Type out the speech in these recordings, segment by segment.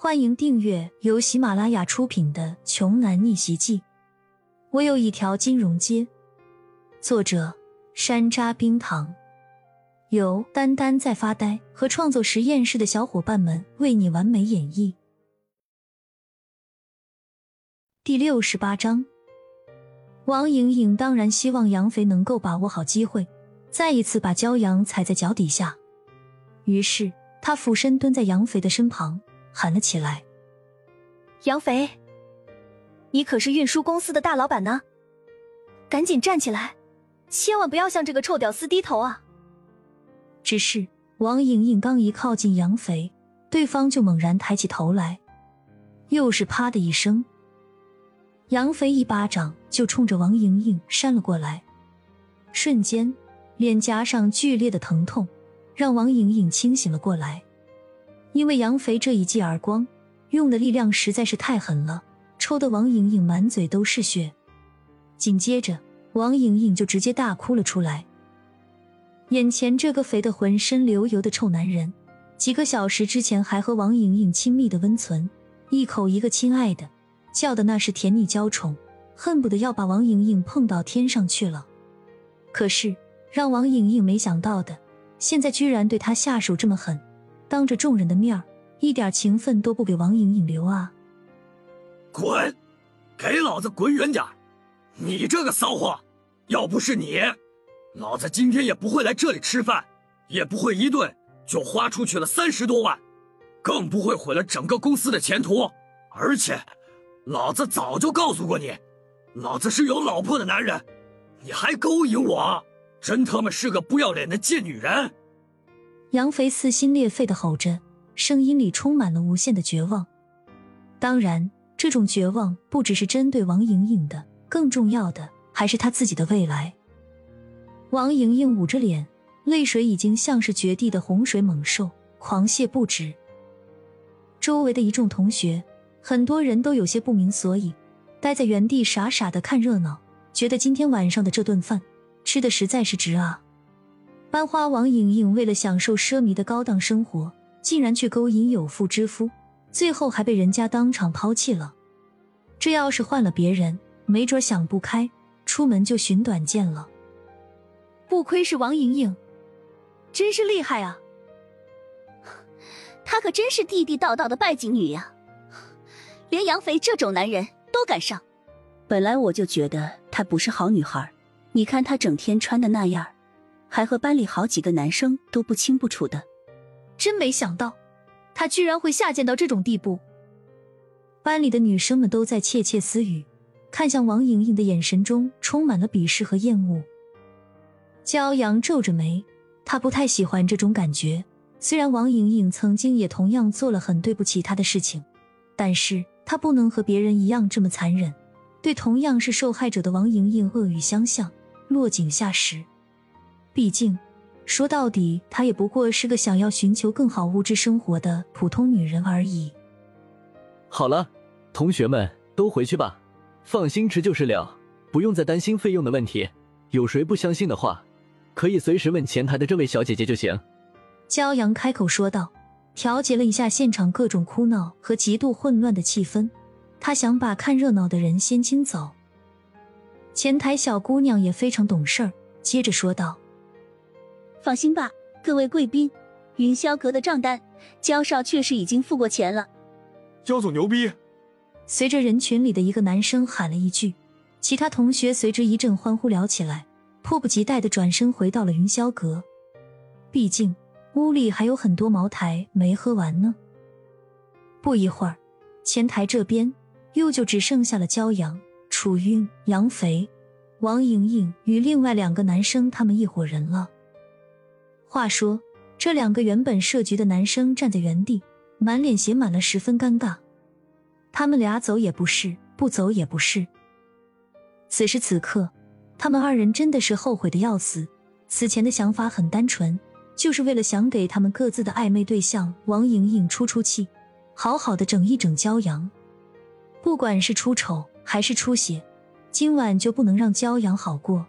欢迎订阅由喜马拉雅出品的《穷男逆袭记》。我有一条金融街。作者：山楂冰糖，由丹丹在发呆和创作实验室的小伙伴们为你完美演绎。第六十八章，王莹莹当然希望杨肥能够把握好机会，再一次把骄阳踩在脚底下。于是，她俯身蹲在杨肥的身旁。喊了起来：“杨肥，你可是运输公司的大老板呢，赶紧站起来，千万不要向这个臭屌丝低头啊！”只是王莹莹刚一靠近杨肥，对方就猛然抬起头来，又是啪的一声，杨肥一巴掌就冲着王莹莹扇了过来，瞬间脸颊上剧烈的疼痛让王莹莹清醒了过来。因为杨肥这一记耳光用的力量实在是太狠了，抽的王莹莹满嘴都是血。紧接着，王莹莹就直接大哭了出来。眼前这个肥的浑身流油的臭男人，几个小时之前还和王莹莹亲密的温存，一口一个亲爱的，叫的那是甜蜜娇宠，恨不得要把王莹莹碰到天上去了。可是让王莹莹没想到的，现在居然对他下手这么狠。当着众人的面一点情分都不给王莹莹留啊！滚，给老子滚远点！你这个骚货，要不是你，老子今天也不会来这里吃饭，也不会一顿就花出去了三十多万，更不会毁了整个公司的前途。而且，老子早就告诉过你，老子是有老婆的男人，你还勾引我，真他妈是个不要脸的贱女人！杨肥撕心裂肺的吼着，声音里充满了无限的绝望。当然，这种绝望不只是针对王莹莹的，更重要的还是他自己的未来。王莹莹捂着脸，泪水已经像是绝地的洪水猛兽，狂泻不止。周围的一众同学，很多人都有些不明所以，待在原地傻傻的看热闹，觉得今天晚上的这顿饭吃的实在是值啊。班花王莹莹为了享受奢靡的高档生活，竟然去勾引有妇之夫，最后还被人家当场抛弃了。这要是换了别人，没准想不开，出门就寻短见了。不愧是王莹莹，真是厉害啊！她可真是地地道道的拜金女呀，连杨肥这种男人都敢上。本来我就觉得她不是好女孩，你看她整天穿的那样。还和班里好几个男生都不清不楚的，真没想到，他居然会下贱到这种地步。班里的女生们都在窃窃私语，看向王莹莹的眼神中充满了鄙视和厌恶。骄阳皱着眉，他不太喜欢这种感觉。虽然王莹莹曾经也同样做了很对不起他的事情，但是他不能和别人一样这么残忍，对同样是受害者的王莹莹恶语相向，落井下石。毕竟，说到底，她也不过是个想要寻求更好物质生活的普通女人而已。好了，同学们都回去吧，放心吃就是了，不用再担心费用的问题。有谁不相信的话，可以随时问前台的这位小姐姐就行。骄阳开口说道，调节了一下现场各种哭闹和极度混乱的气氛，他想把看热闹的人先清走。前台小姑娘也非常懂事儿，接着说道。放心吧，各位贵宾，云霄阁的账单，焦少确实已经付过钱了。焦总牛逼！随着人群里的一个男生喊了一句，其他同学随之一阵欢呼聊起来，迫不及待的转身回到了云霄阁。毕竟屋里还有很多茅台没喝完呢。不一会儿，前台这边又就只剩下了焦阳、楚韵、杨肥、王莹莹与另外两个男生他们一伙人了。话说，这两个原本设局的男生站在原地，满脸写满了十分尴尬。他们俩走也不是，不走也不是。此时此刻，他们二人真的是后悔的要死。此前的想法很单纯，就是为了想给他们各自的暧昧对象王莹莹出出气，好好的整一整骄阳。不管是出丑还是出血，今晚就不能让骄阳好过。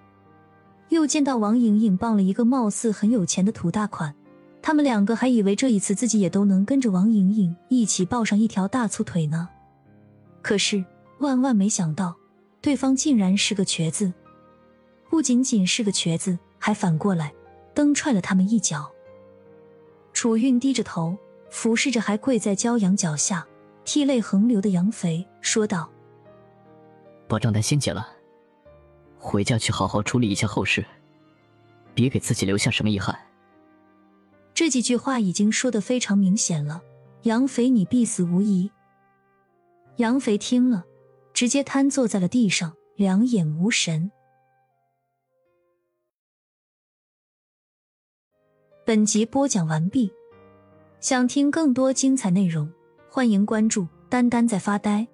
又见到王莹莹傍了一个貌似很有钱的土大款，他们两个还以为这一次自己也都能跟着王莹莹一起抱上一条大粗腿呢。可是万万没想到，对方竟然是个瘸子，不仅仅是个瘸子，还反过来蹬踹了他们一脚。楚韵低着头，俯视着还跪在骄阳脚下、涕泪横流的杨肥，说道：“把账单先结了，回家去好好处理一下后事，别给自己留下什么遗憾。”这几句话已经说的非常明显了，杨肥，你必死无疑。杨肥听了，直接瘫坐在了地上，两眼无神。本集播讲完毕，想听更多精彩内容，欢迎关注“丹丹在发呆”。